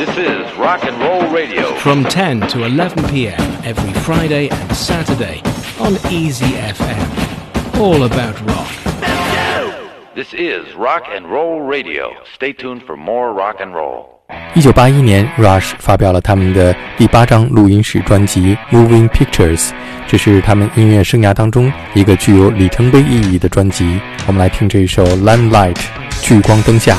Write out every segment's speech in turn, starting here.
This is Rock and Roll Radio. From 10 to 11 p.m. every Friday and Saturday on Easy FM. All about rock. This is Rock and Roll Radio. Stay tuned for more rock and roll. 一九八一年，Rush 发表了他们的第八张录音室专辑《Moving Pictures》，这是他们音乐生涯当中一个具有里程碑意义的专辑。我们来听这一首《Limelight》，聚光灯下。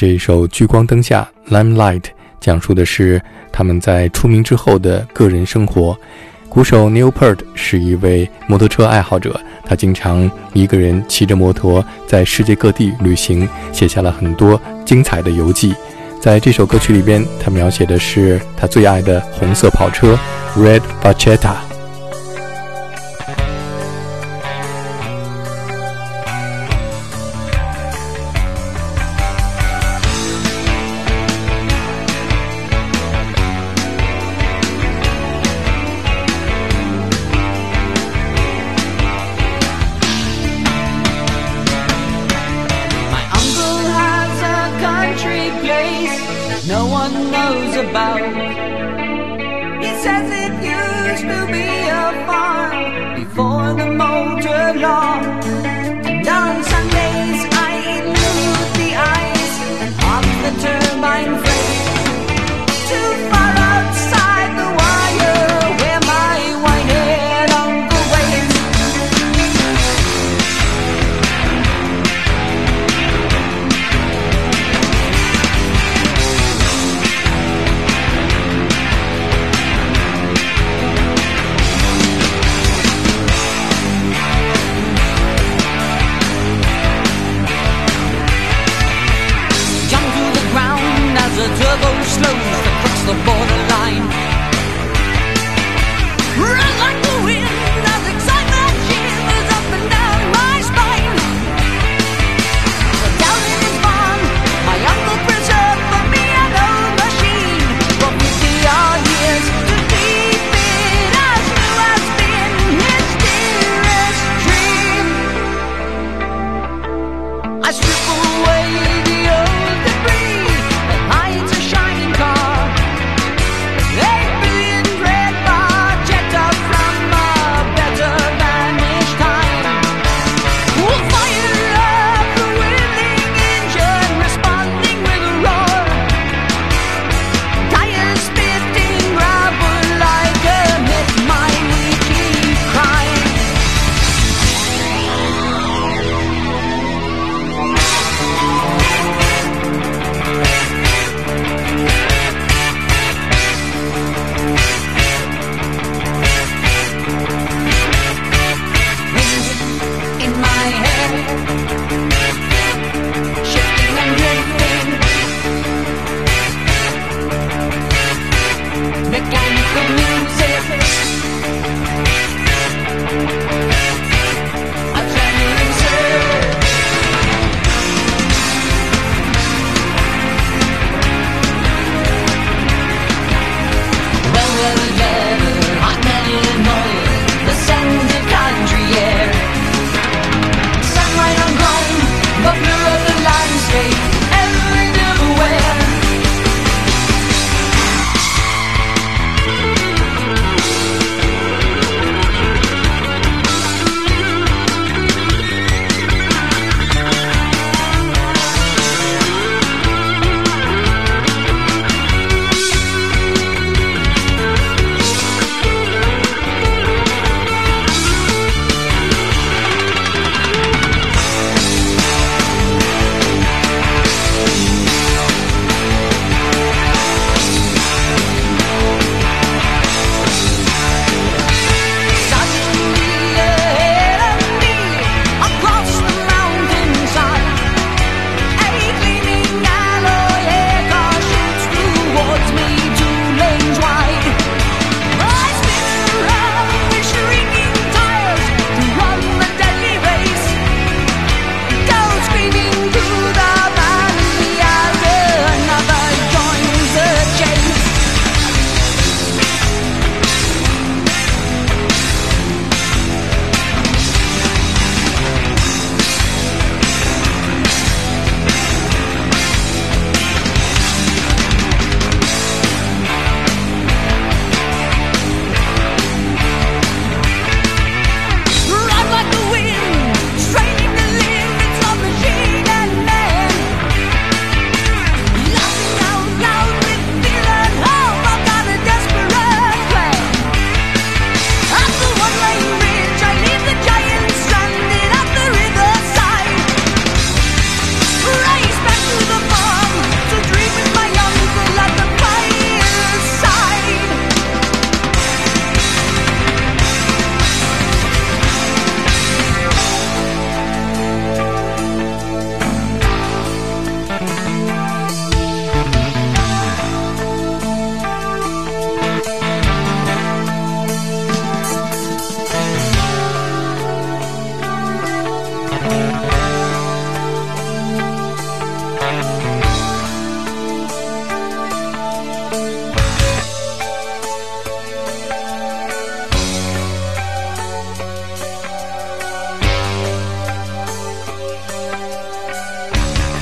这一首《聚光灯下》（Limelight） 讲述的是他们在出名之后的个人生活。鼓手 Neil Pert 是一位摩托车爱好者，他经常一个人骑着摩托在世界各地旅行，写下了很多精彩的游记。在这首歌曲里边，他描写的是他最爱的红色跑车 Red Barchetta。I strip away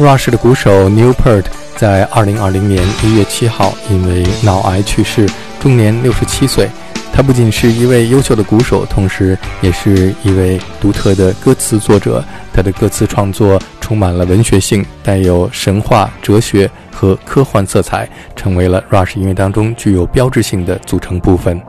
Rush 的鼓手 Neil Peart 在2020年1月7七号因为脑癌去世，终年六十七岁。他不仅是一位优秀的鼓手，同时也是一位独特的歌词作者。他的歌词创作充满了文学性，带有神话、哲学和科幻色彩，成为了 Rush 音乐当中具有标志性的组成部分。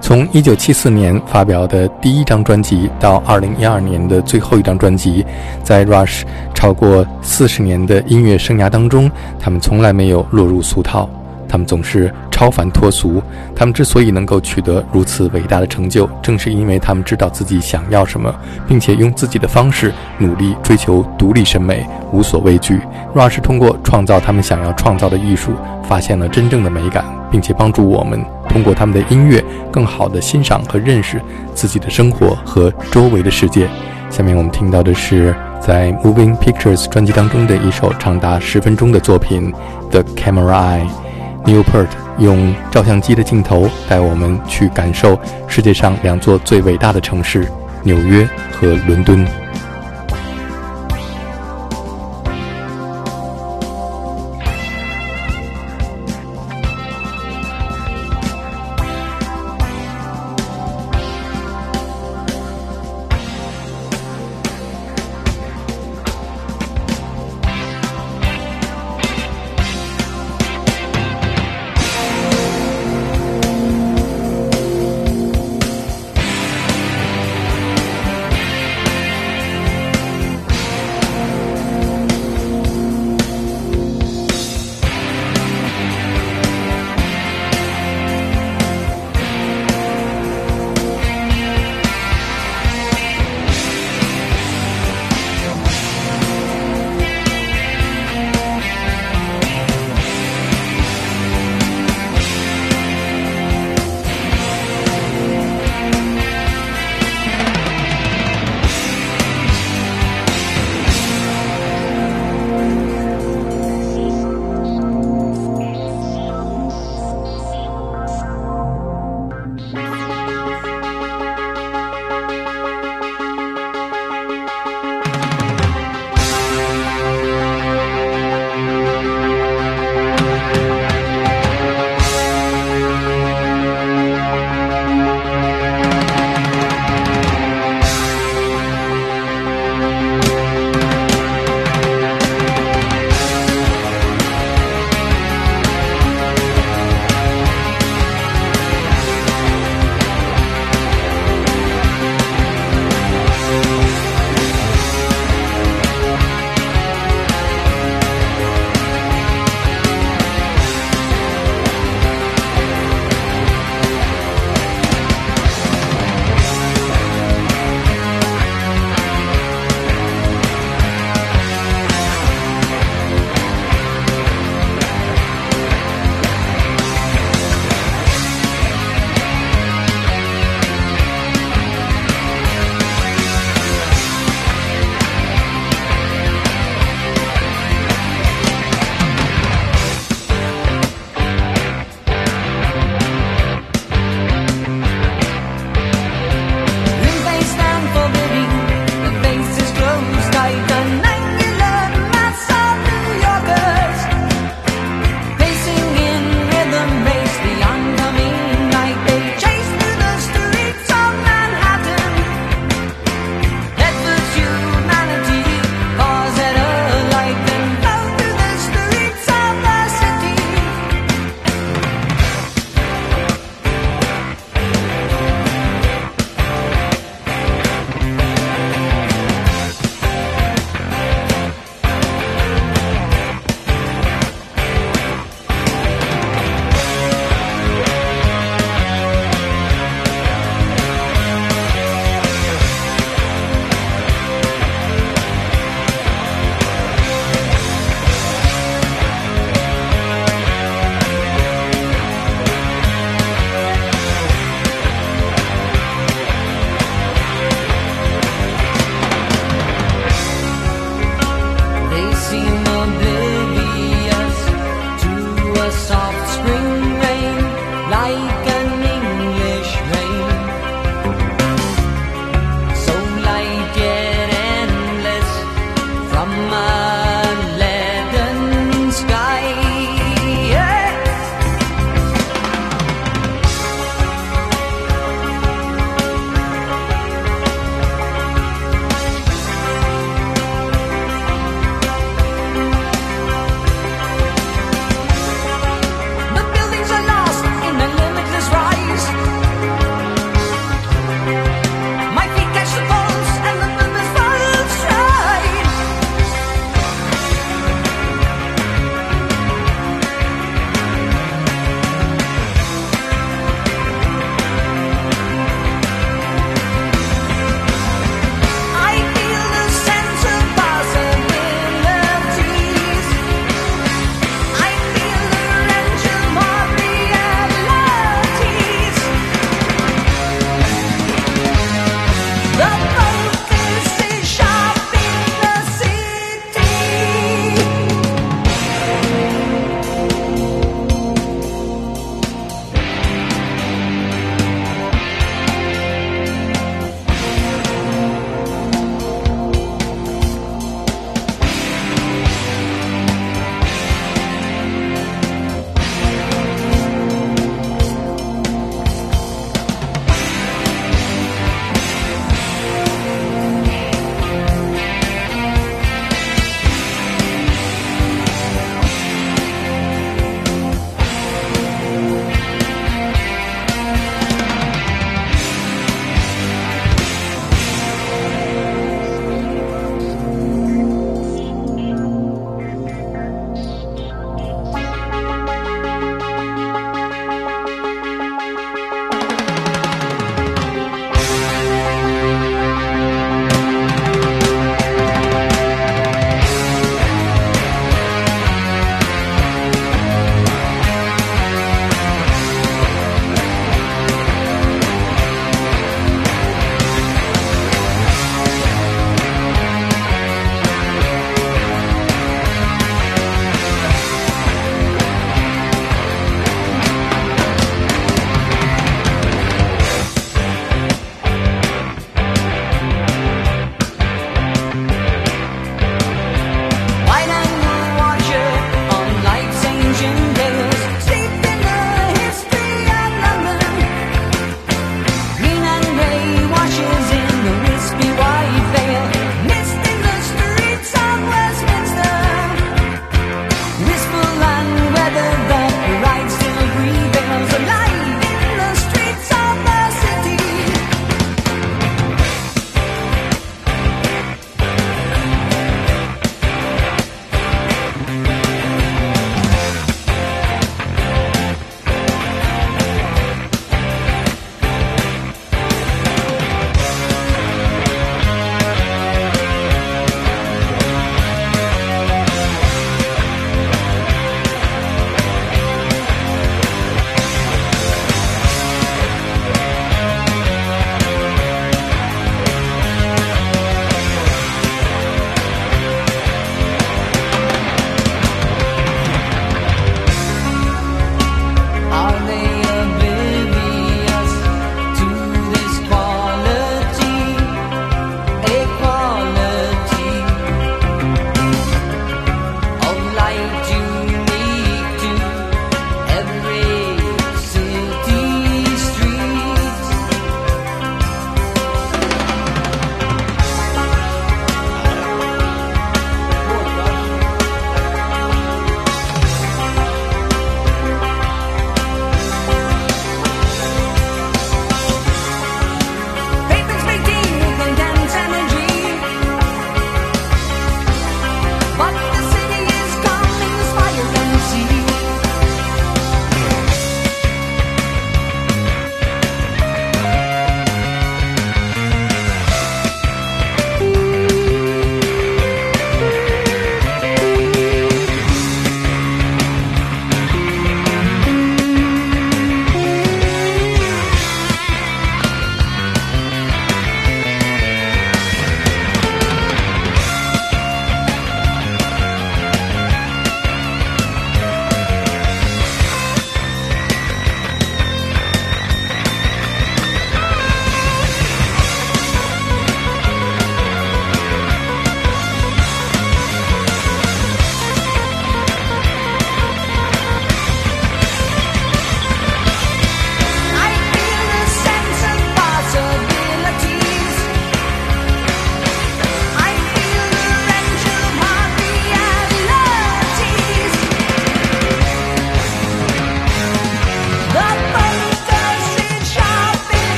从1974年发表的第一张专辑到2012年的最后一张专辑，在 Rush 超过四十年的音乐生涯当中，他们从来没有落入俗套。他们总是超凡脱俗。他们之所以能够取得如此伟大的成就，正是因为他们知道自己想要什么，并且用自己的方式努力追求独立审美，无所畏惧。Rush 通过创造他们想要创造的艺术，发现了真正的美感，并且帮助我们通过他们的音乐，更好地欣赏和认识自己的生活和周围的世界。下面我们听到的是在 Moving Pictures 专辑当中的一首长达十分钟的作品《The Camera Eye》。Newport 用照相机的镜头带我们去感受世界上两座最伟大的城市——纽约和伦敦。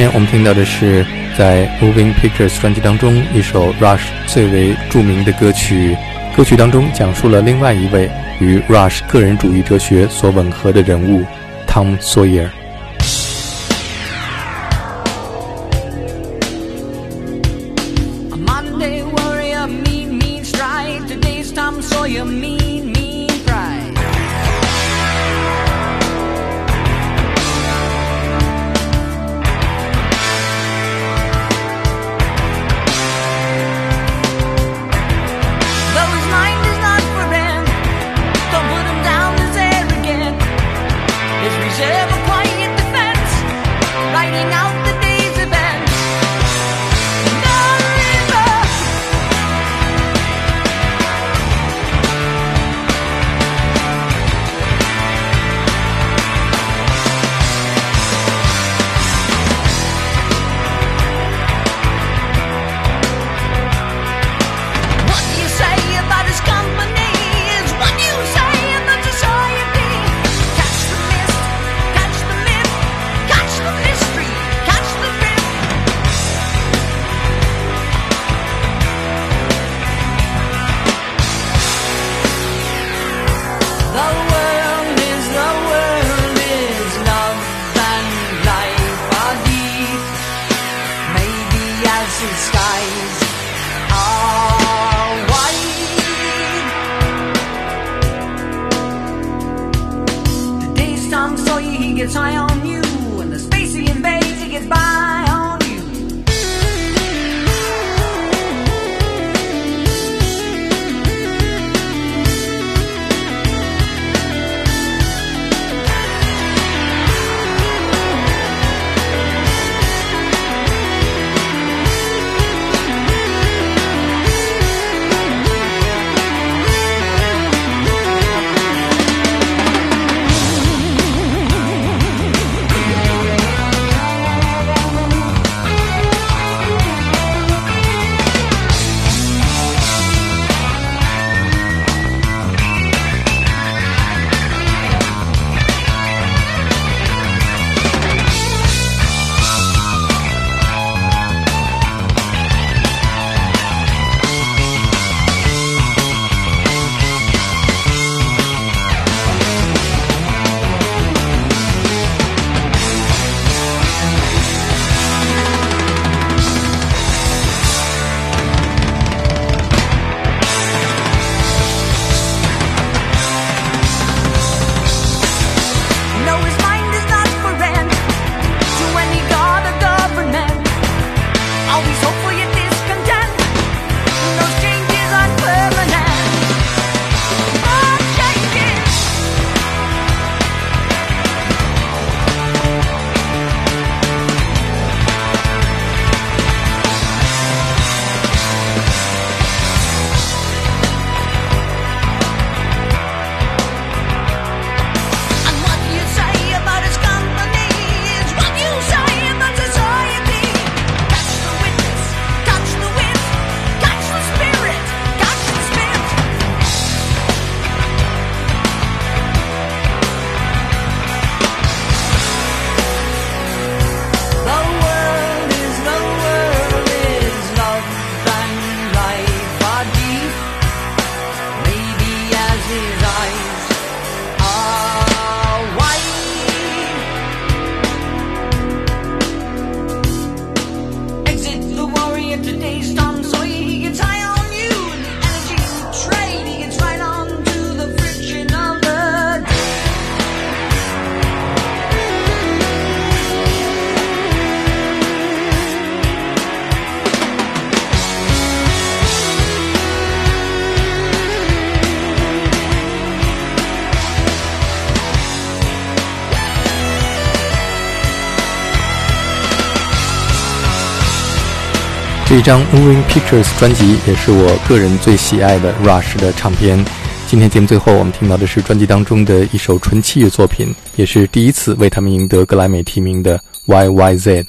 面我们听到的是在 Moving Pictures 专辑当中一首 Rush 最为著名的歌曲。歌曲当中讲述了另外一位与 Rush 个人主义哲学所吻合的人物 Tom Sawyer。it's my own. 这一张 Moving Pictures 专辑也是我个人最喜爱的 Rush 的唱片。今天节目最后，我们听到的是专辑当中的一首纯器乐作品，也是第一次为他们赢得格莱美提名的 YYZ。